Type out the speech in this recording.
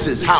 this is how.